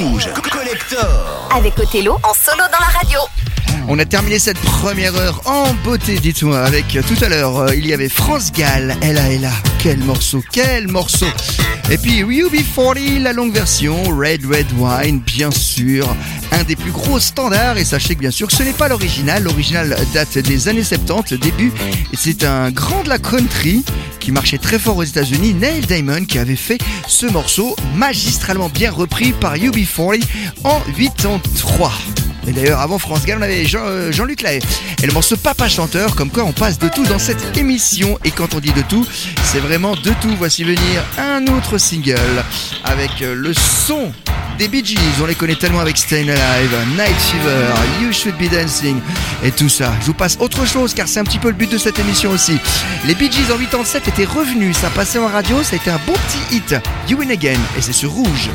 Rouge. Collector. Avec Othello en solo dans la radio. On a terminé cette première heure en beauté, dites-moi, avec euh, tout à l'heure, euh, il y avait France Gall, Ella Ella, quel morceau, quel morceau. Et puis UB40, la longue version, Red Red Wine, bien sûr, un des plus gros standards, et sachez que bien sûr ce n'est pas l'original, l'original date des années 70, début, c'est un grand de la country qui marchait très fort aux États-Unis, Neil Diamond, qui avait fait ce morceau magistralement bien repris par UB40 en 83. Et d'ailleurs, avant France Gall, on avait euh, Jean-Luc Lahaye. Et le morceau Papa Chanteur, comme quoi on passe de tout dans cette émission. Et quand on dit de tout, c'est vraiment de tout. Voici venir un autre single avec euh, le son des Bee Gees. On les connaît tellement avec Stayin' Alive, Night Fever, You Should Be Dancing et tout ça. Je vous passe autre chose car c'est un petit peu le but de cette émission aussi. Les Bee Gees en 87 étaient revenus. Ça passait en radio, ça a été un bon petit hit. You Win Again. Et c'est sur Rouge.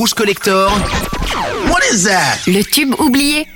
Rouge Collector What is that? Le tube oublié.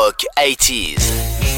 Rock 80s.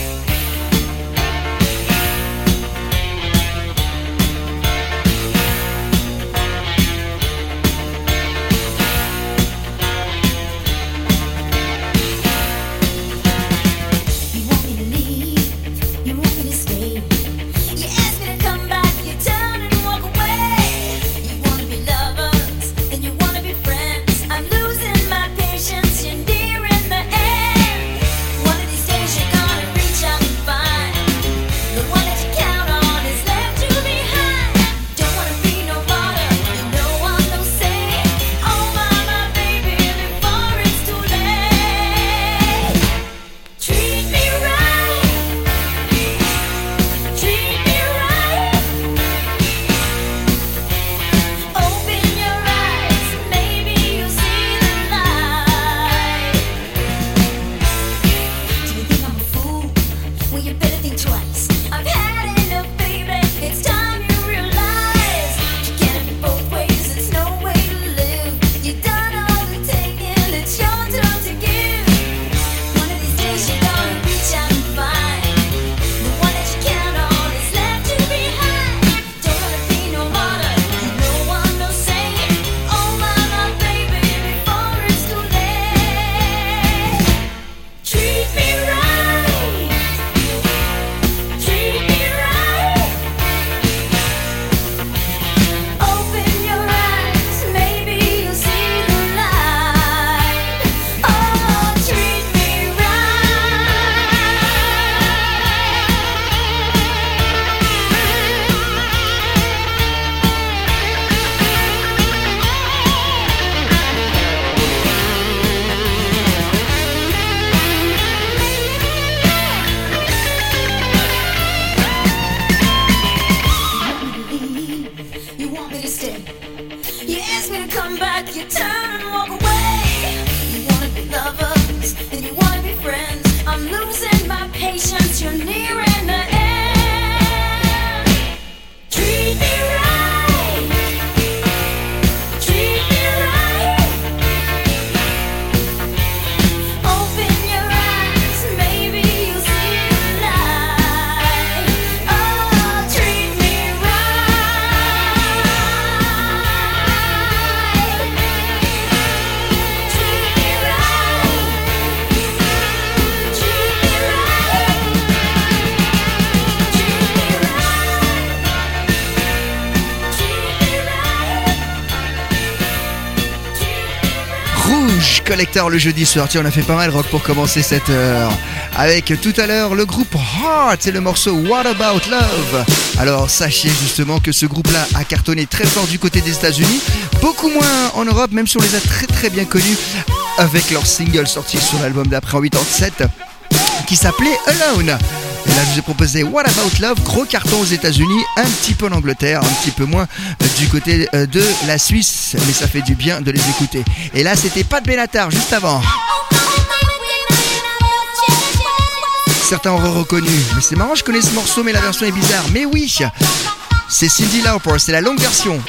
le jeudi soir. On a fait pas mal rock pour commencer cette heure. Avec tout à l'heure le groupe Heart et le morceau What About Love. Alors sachez justement que ce groupe-là a cartonné très fort du côté des États-Unis, beaucoup moins en Europe, même si on les a très très bien connus avec leur single sorti sur l'album d'après en 87 qui s'appelait Alone. Là, je vous ai proposé What About Love, gros carton aux États-Unis, un petit peu en Angleterre, un petit peu moins euh, du côté euh, de la Suisse, mais ça fait du bien de les écouter. Et là, c'était pas de Benatar juste avant. Certains auront reconnu, mais c'est marrant, je connais ce morceau, mais la version est bizarre. Mais oui, c'est Cindy Lauper, c'est la longue version.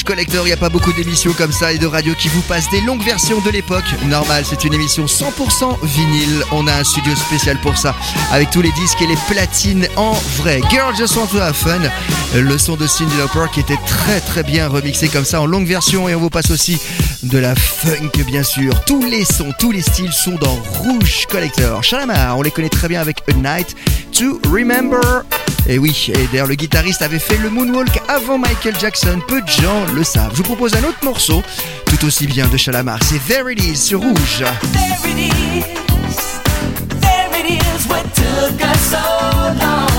Rouge Collector, il n'y a pas beaucoup d'émissions comme ça et de radio qui vous passent des longues versions de l'époque. Normal, c'est une émission 100% vinyle. On a un studio spécial pour ça, avec tous les disques et les platines en vrai. Girl Just Want to Have Fun, le son de Cyndi Lauper qui était très très bien remixé comme ça en longue version et on vous passe aussi de la funk bien sûr. Tous les sons, tous les styles sont dans Rouge Collector. Shalamar, on les connaît très bien avec A Night to Remember. Et oui, et d'ailleurs le guitariste avait fait le moonwalk avant Michael Jackson, peu de gens le savent. Je vous propose un autre morceau, tout aussi bien de Shalamar, c'est There It Is Rouge. There it is, there it is. What took us so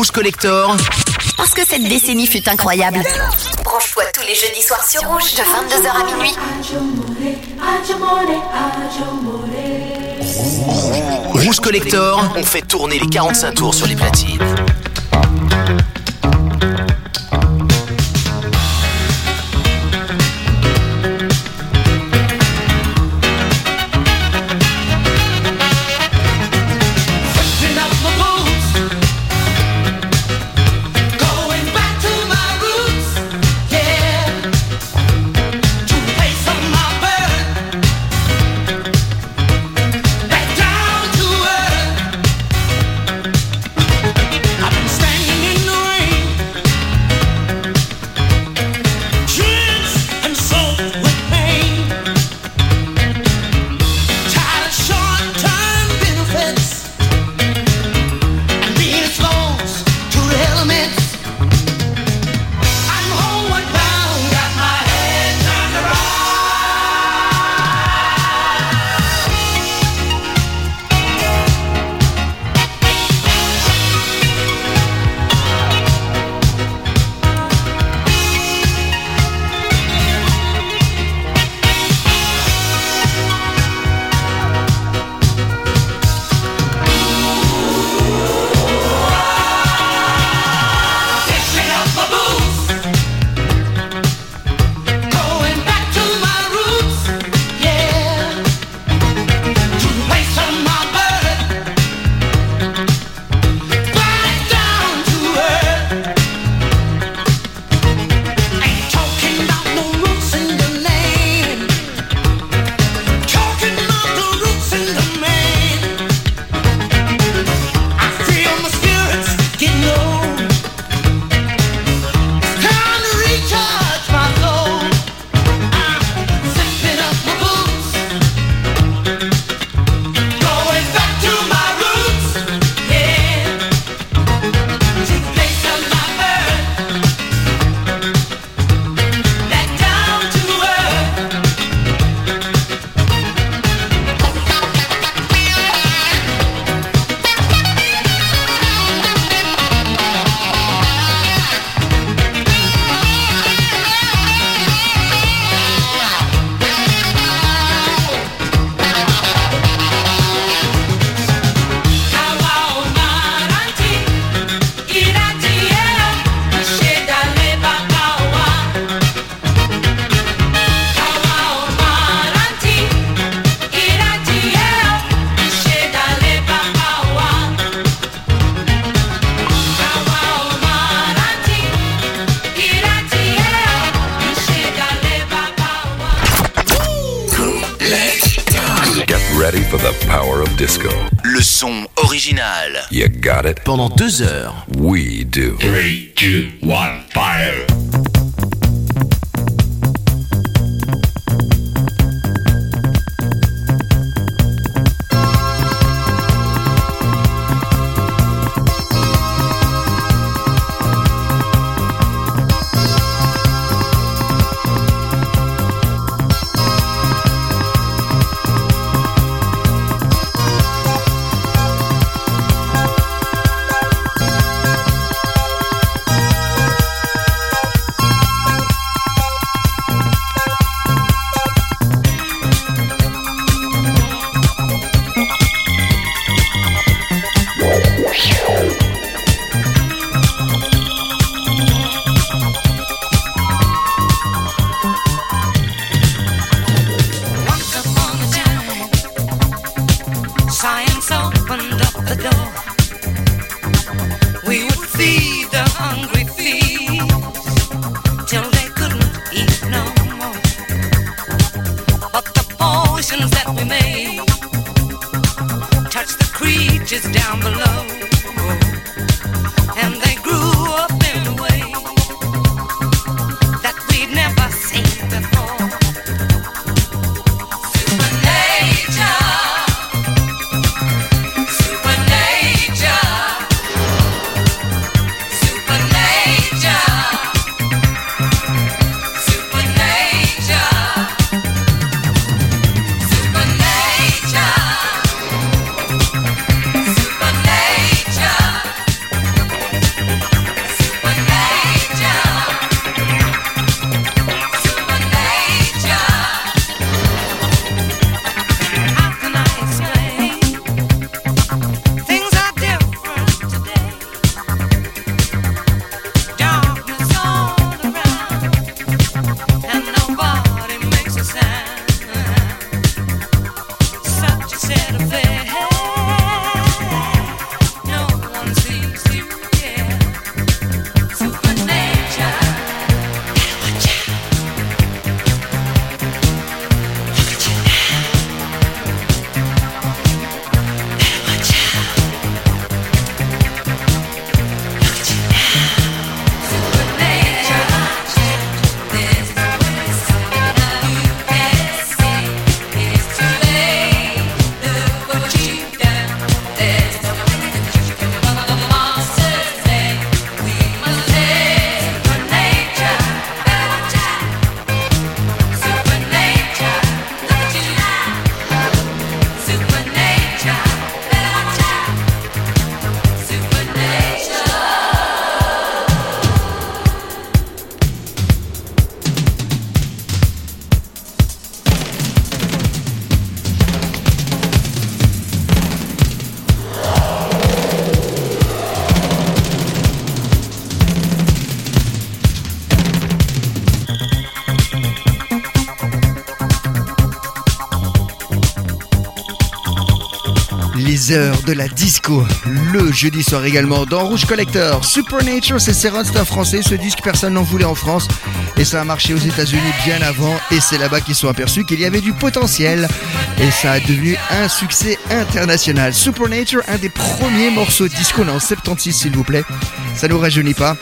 Rouge Collector, Parce que cette décennie fut incroyable. Branche-toi tous les jeudis soirs sur Rouge de 22h à minuit. Rouge Collector, on fait tourner les 45 tours sur les platines. De la disco, le jeudi soir également dans Rouge Collector. Supernature, c'est c'est un français. Ce disque, personne n'en voulait en France. Et ça a marché aux États-Unis bien avant. Et c'est là-bas qu'ils sont aperçus qu'il y avait du potentiel. Et ça a devenu un succès international. Supernature, un des premiers morceaux disco, on est en 76 s'il vous plaît. Ça nous rajeunit pas.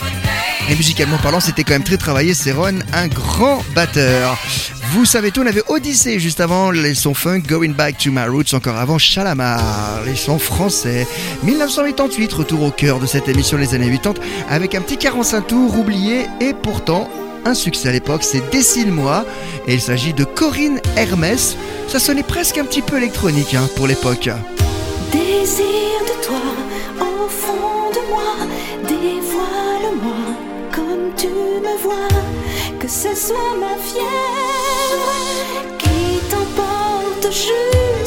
Et musicalement parlant, c'était quand même très travaillé. C'est un grand batteur. Vous savez tout, on avait Odyssey juste avant, les sons funk, Going Back to My Roots, encore avant Chalamar, les sons français. 1988, retour au cœur de cette émission les années 80, avec un petit 45 tours oublié et pourtant un succès à l'époque, c'est Dessine-moi, et il s'agit de Corinne Hermès. Ça sonnait presque un petit peu électronique hein, pour l'époque. Désir de toi au de moi, dévoile-moi comme tu me vois, que ce soit ma fièvre qui t'emporte jusque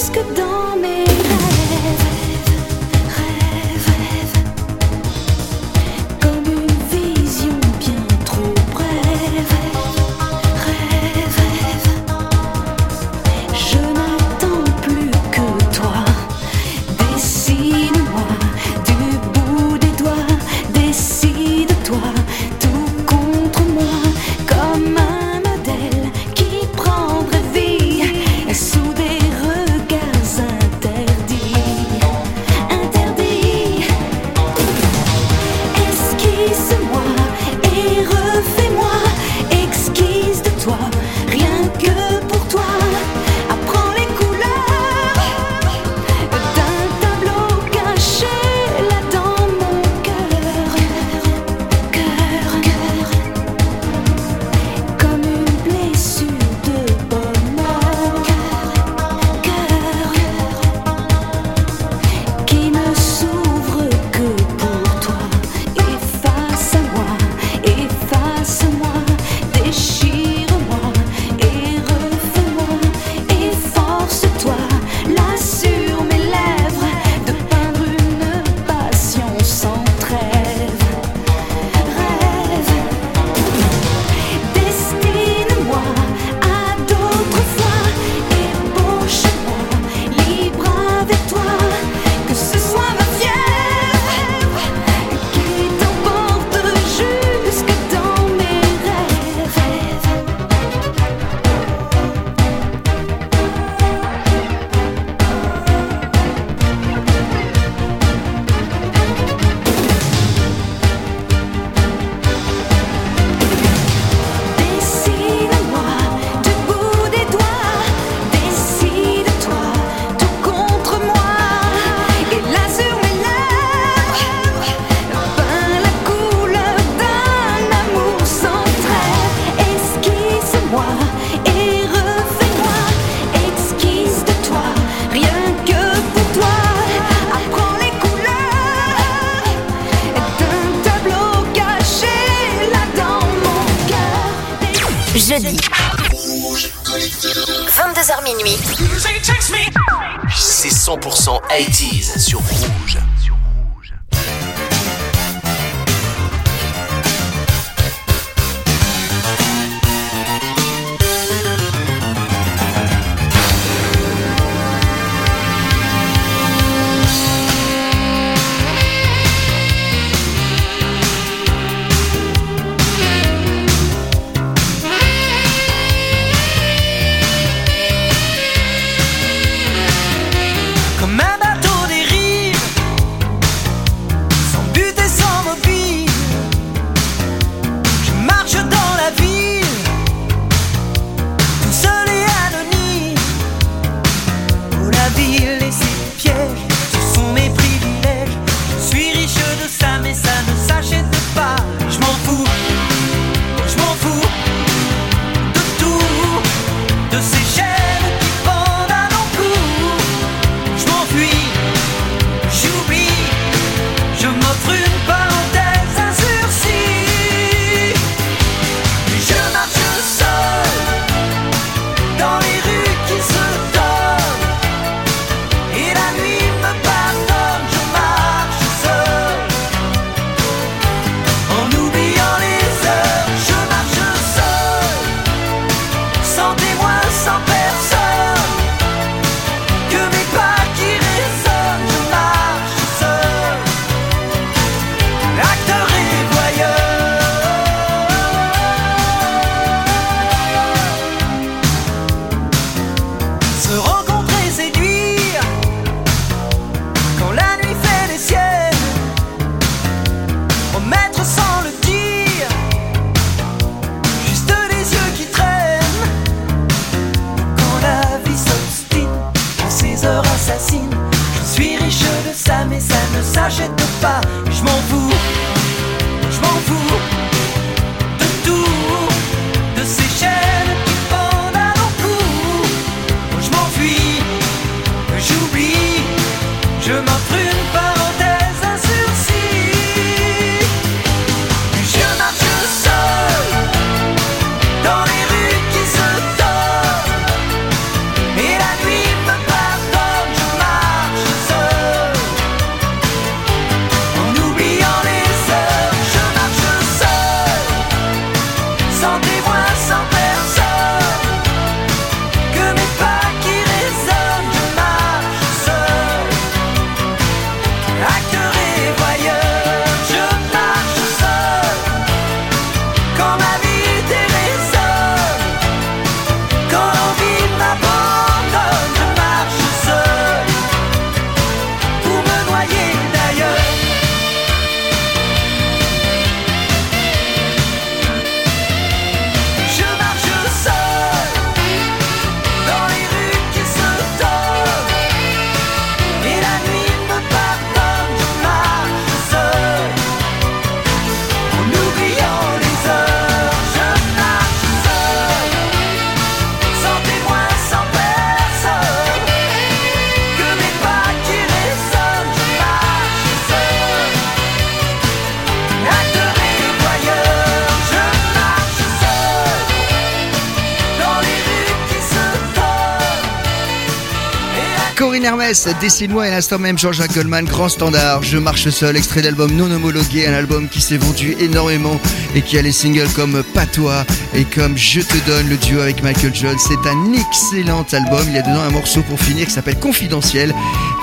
Hermès, Dessine-moi et l'instant même Jean-Jacques grand standard, Je marche seul, extrait d'album non homologué, un album qui s'est vendu énormément et qui a les singles comme Patois et comme Je te donne, le duo avec Michael Jones. C'est un excellent album, il y a dedans un morceau pour finir qui s'appelle Confidentiel,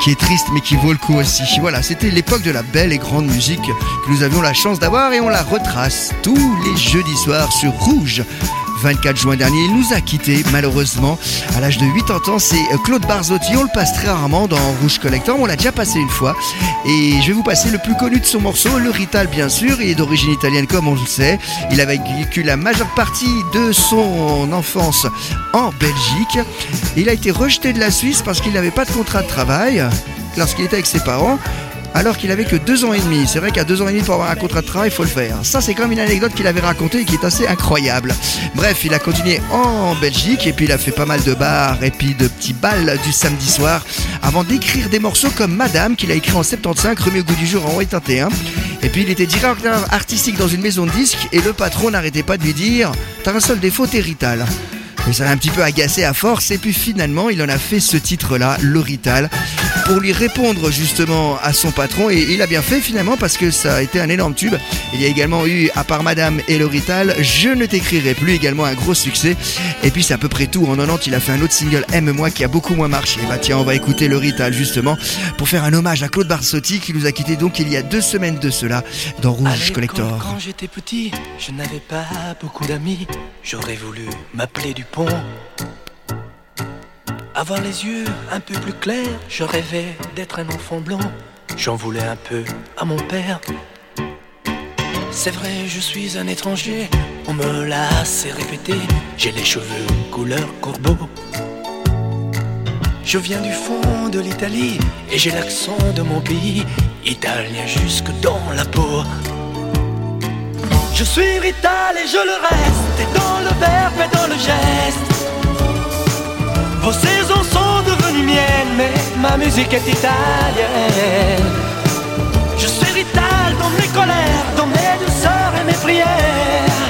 qui est triste mais qui vaut le coup aussi. Voilà, c'était l'époque de la belle et grande musique que nous avions la chance d'avoir et on la retrace tous les jeudis soirs sur Rouge. 24 juin dernier, il nous a quittés malheureusement à l'âge de 80 ans. C'est euh, Claude Barzotti, on le passe très rarement dans Rouge Collector, on l'a déjà passé une fois. Et je vais vous passer le plus connu de son morceau, le Rital bien sûr, il est d'origine italienne comme on le sait. Il avait vécu la majeure partie de son enfance en Belgique. Il a été rejeté de la Suisse parce qu'il n'avait pas de contrat de travail lorsqu'il était avec ses parents alors qu'il avait que deux ans et demi. C'est vrai qu'à deux ans et demi pour avoir un contrat de travail, il faut le faire. Ça, c'est quand même une anecdote qu'il avait racontée et qui est assez incroyable. Bref, il a continué en Belgique et puis il a fait pas mal de bars et puis de petits bals du samedi soir avant d'écrire des morceaux comme Madame qu'il a écrit en 75, remis au goût du jour en 81. Et puis il était directeur artistique dans une maison de disques et le patron n'arrêtait pas de lui dire T'as un seul défaut, t'es Rital. Et ça l'a un petit peu agacé à force et puis finalement il en a fait ce titre-là, L'Orital, pour lui répondre justement à son patron et il a bien fait finalement parce que ça a été un énorme tube. Il y a également eu, à part Madame et L'Orital, Je ne t'écrirai plus, également un gros succès. Et puis c'est à peu près tout. En 90, il a fait un autre single, Aime-moi, qui a beaucoup moins marché. Bah tiens, on va écouter L'Orital justement pour faire un hommage à Claude Barsotti qui nous a quitté donc il y a deux semaines de cela dans Rouge Collector. Quand j'étais petit, je n'avais pas beaucoup d'amis. J'aurais voulu m'appeler Dupont. Avoir les yeux un peu plus clairs, je rêvais d'être un enfant blanc. J'en voulais un peu à mon père. C'est vrai, je suis un étranger, on me l'a assez répété. J'ai les cheveux couleur corbeau. Je viens du fond de l'Italie et j'ai l'accent de mon pays, italien jusque dans la peau. Je suis Rital et je le reste, et dans le verbe et dans le geste. Vos saisons sont devenues miennes, mais ma musique est italienne. Je suis Rital dans mes colères, dans mes douceurs et mes prières.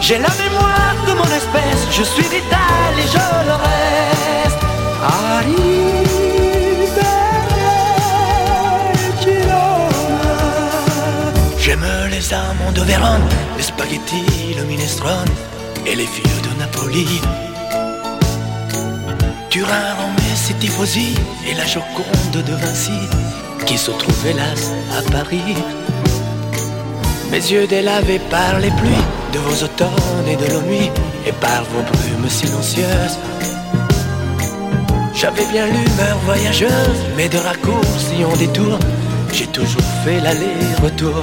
J'ai la mémoire de mon espèce, je suis Rital et je le reste. Amandes de Vérone, les spaghettis, le minestrone et les filles de Napoli. Turin, Rome, c'est tifosi et la Joconde de Vinci qui se trouve hélas à Paris. Mes yeux délavés par les pluies de vos automnes et de nos nuits et par vos brumes silencieuses. J'avais bien l'humeur voyageuse, mais de raccourcis en détour, j'ai toujours fait l'aller-retour.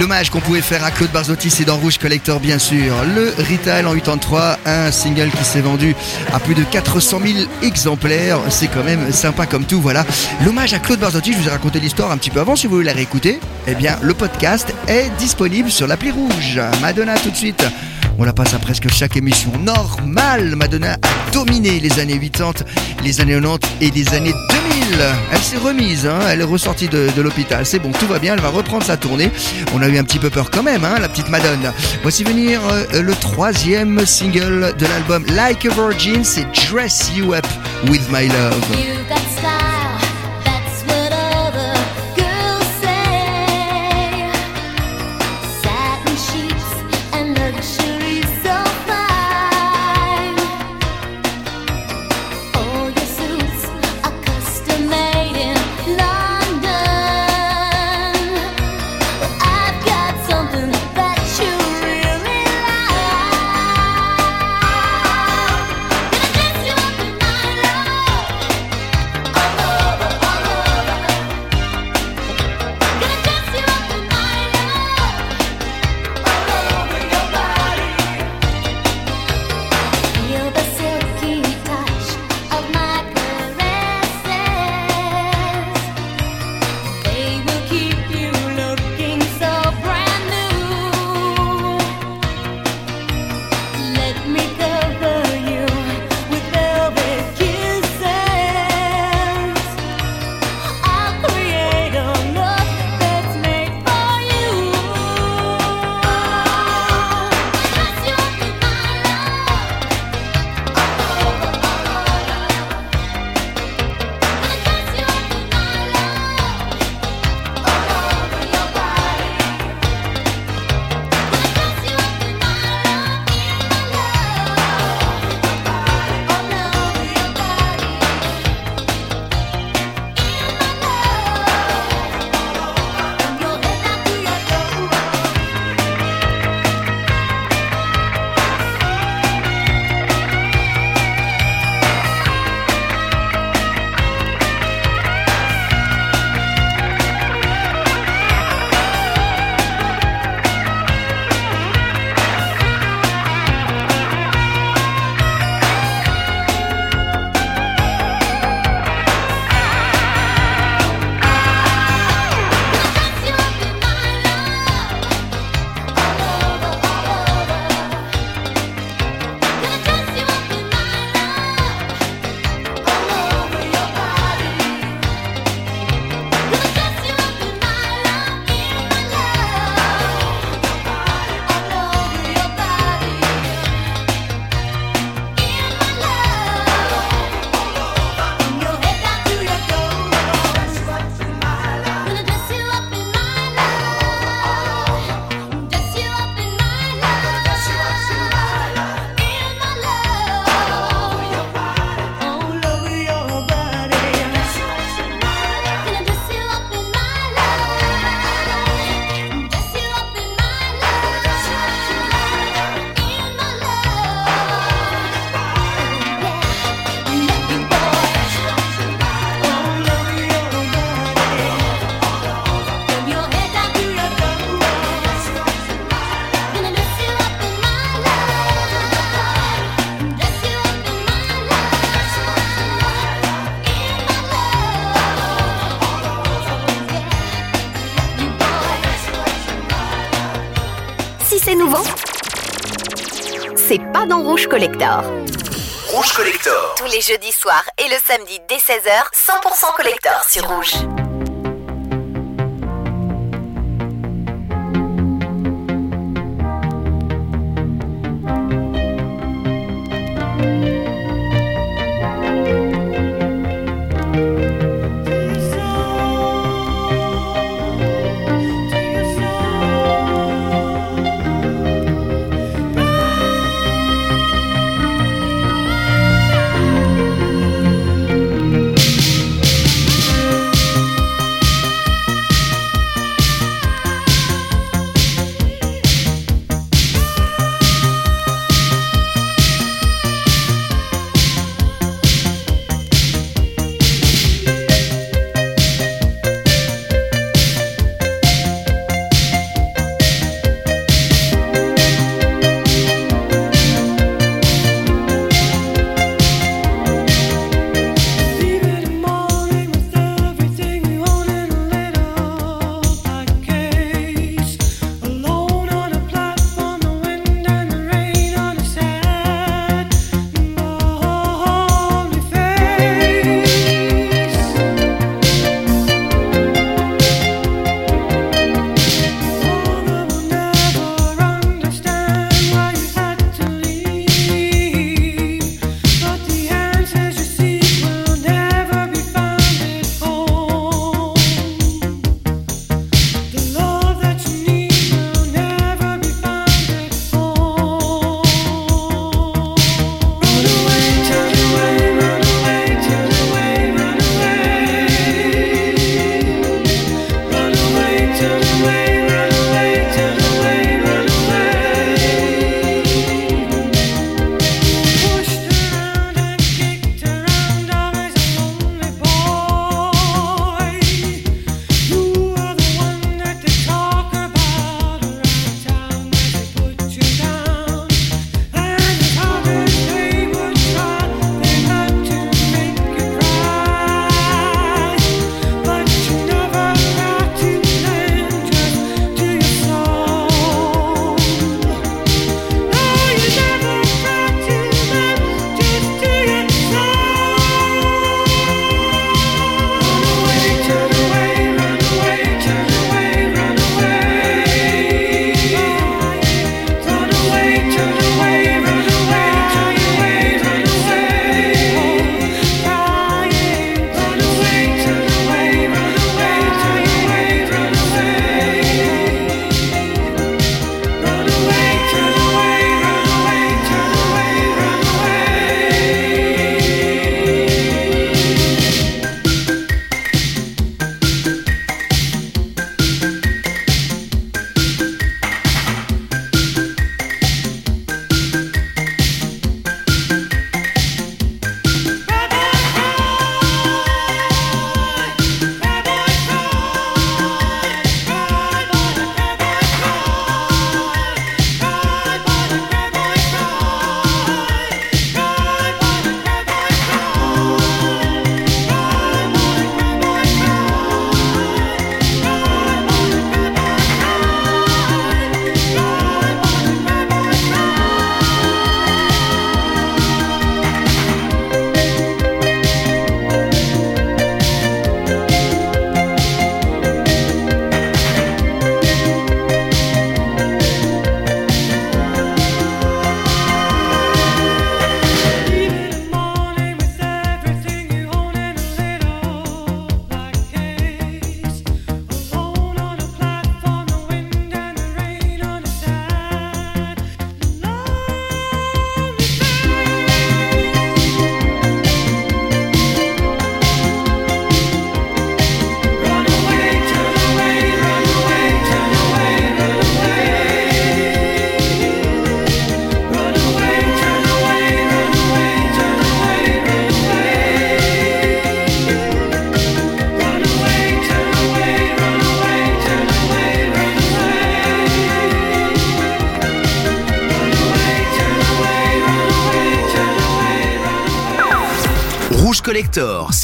L'hommage qu'on pouvait faire à Claude Barzotti, c'est dans Rouge Collector, bien sûr. Le Retail en 83, un single qui s'est vendu à plus de 400 000 exemplaires. C'est quand même sympa comme tout, voilà. L'hommage à Claude Barzotti, je vous ai raconté l'histoire un petit peu avant, si vous voulez la réécouter. Eh bien, le podcast est disponible sur l'appli Rouge. Madonna, tout de suite. On la passe à presque chaque émission. Normal, Madonna a dominé les années 80, les années 90 et les années 2000. Elle s'est remise, hein, elle est ressortie de, l'hôpital. C'est bon, tout va bien, elle va reprendre sa tournée. On a eu un petit peu peur quand même, hein, la petite Madonna. Voici venir euh, le troisième single de l'album Like a Virgin, c'est Dress You Up With My Love. Collector. Rouge Collector. Tous les jeudis soirs et le samedi dès 16h, 100% collector sur Rouge. Rouge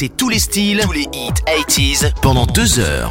tous les styles, tous les hits 80s pendant deux heures.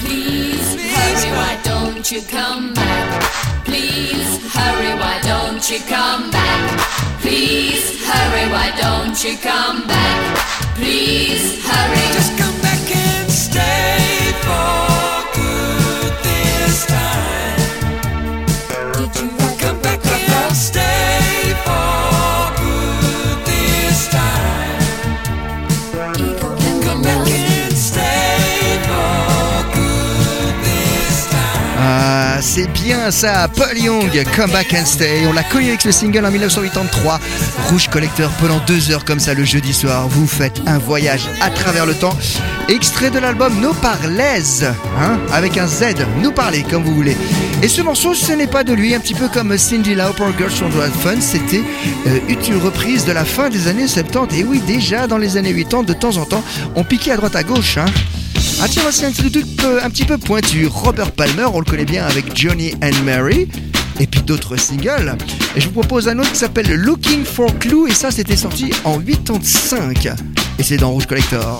Please hurry. Why don't you come back? Please hurry. Why don't you come back? Please hurry. Why don't you come back? Please hurry. Just come back and stay c'est bien ça, Paul Young, Come Back and Stay. On l'a connu avec ce single en 1983. Rouge Collector pendant deux heures comme ça le jeudi soir. Vous faites un voyage à travers le temps. Extrait de l'album Nous Parlez, hein, avec un Z, nous parler comme vous voulez. Et ce morceau, ce n'est pas de lui, un petit peu comme Cindy Lauper, Girls From the Fun, c'était euh, une reprise de la fin des années 70. Et oui, déjà dans les années 80, de temps en temps, on piquait à droite à gauche. Hein. Ah tiens, voici un petit, peu, un petit peu pointu. Robert Palmer, on le connaît bien avec Johnny and Mary. Et puis d'autres singles. Et je vous propose un autre qui s'appelle Looking for Clue. Et ça, c'était sorti en 85. Et c'est dans Rouge Collector.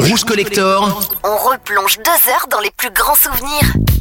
Rouge Collector, On replonge deux heures dans les plus grands souvenirs.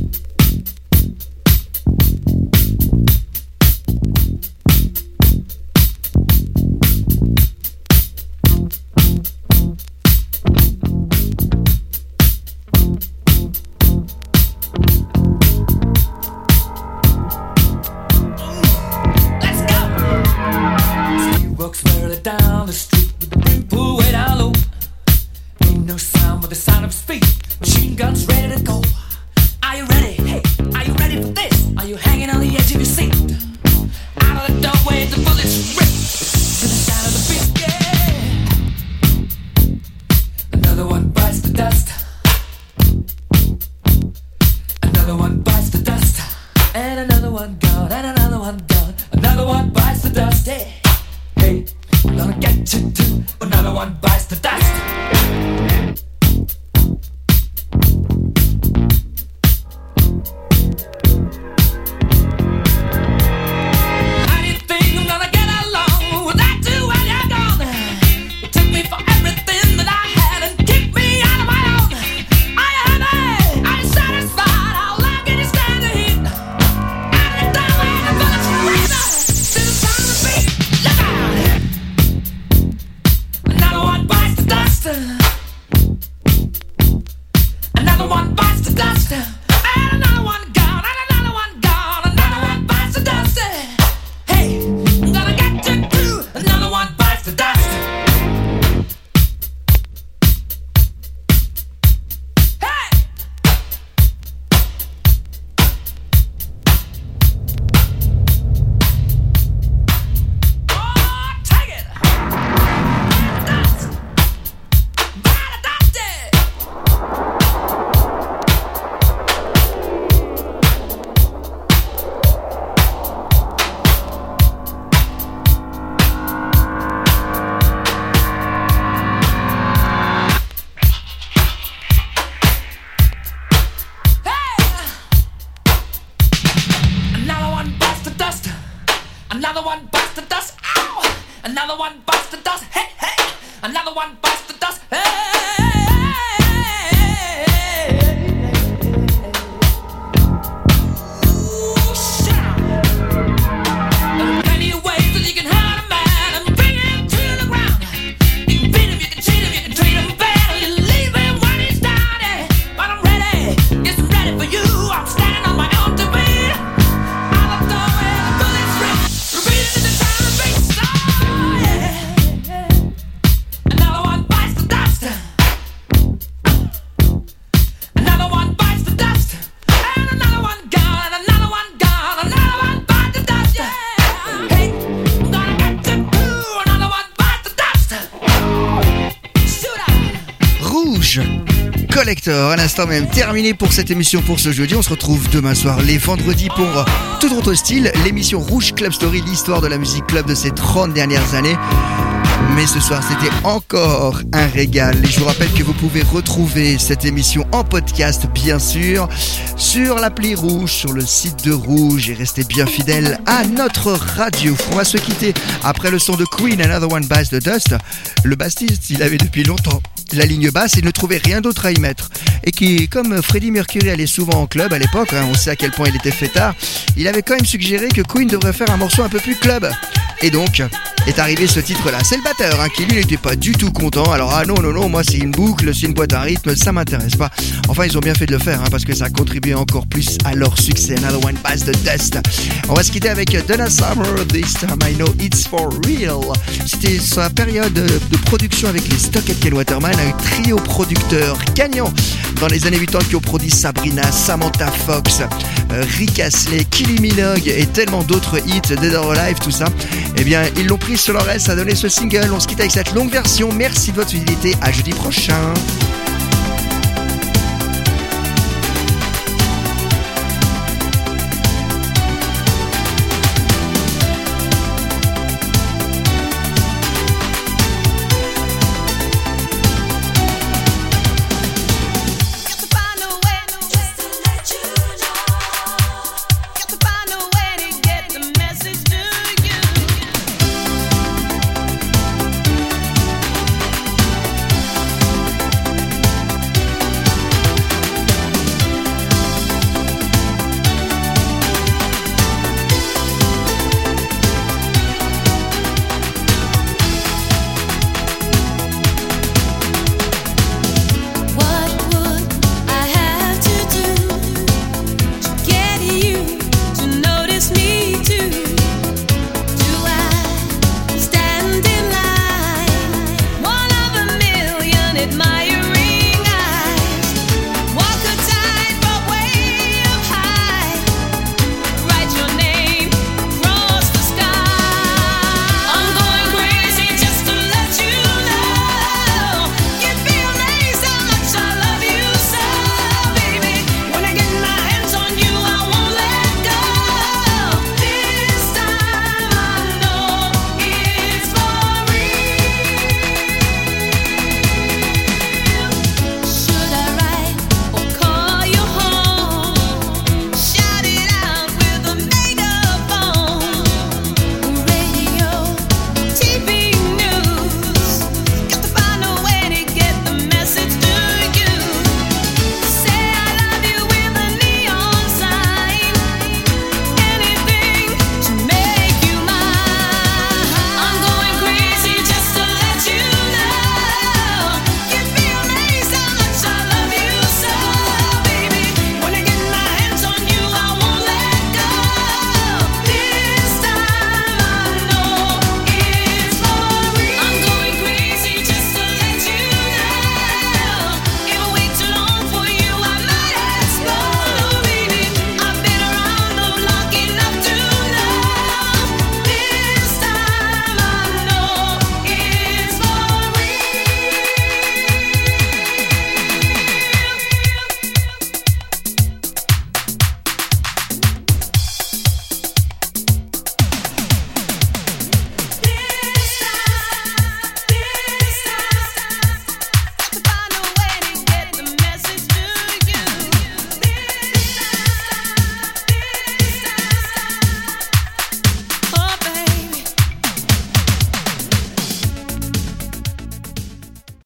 À l'instant même terminé pour cette émission pour ce jeudi. On se retrouve demain soir, les vendredis, pour tout autre style, l'émission Rouge Club Story, l'histoire de la musique club de ces 30 dernières années. Mais ce soir, c'était encore un régal. Et je vous rappelle que vous pouvez retrouver cette émission en podcast, bien sûr, sur l'appli Rouge, sur le site de Rouge. Et restez bien fidèles à notre radio. On va se quitter après le son de Queen, Another One Bites the Dust. Le bassiste, il avait depuis longtemps la ligne basse et ne trouvait rien d'autre à y mettre. Et qui, comme Freddie Mercury allait souvent en club à l'époque, hein, on sait à quel point il était fêtard, il avait quand même suggéré que Queen devrait faire un morceau un peu plus club. Et donc, est arrivé ce titre-là. C'est le batteur hein, qui lui n'était pas du tout content. Alors ah non non non, moi c'est une boucle, c'est une boîte à rythme, ça m'intéresse pas. Enfin ils ont bien fait de le faire hein, parce que ça a contribué encore plus à leur succès. Another one pass the dust. On va se quitter avec Donna Summer. This time I know it's for real. C'était sa période de production avec les Stock Ken Waterman, un trio producteur gagnant dans les années 80 qui ont produit Sabrina, Samantha Fox, euh, Rick Astley, Kylie Minogue et tellement d'autres hits, Dead or Alive, tout ça. Eh bien, ils l'ont pris sur leur S à donner ce single. On se quitte avec cette longue version. Merci de votre fidélité. À jeudi prochain.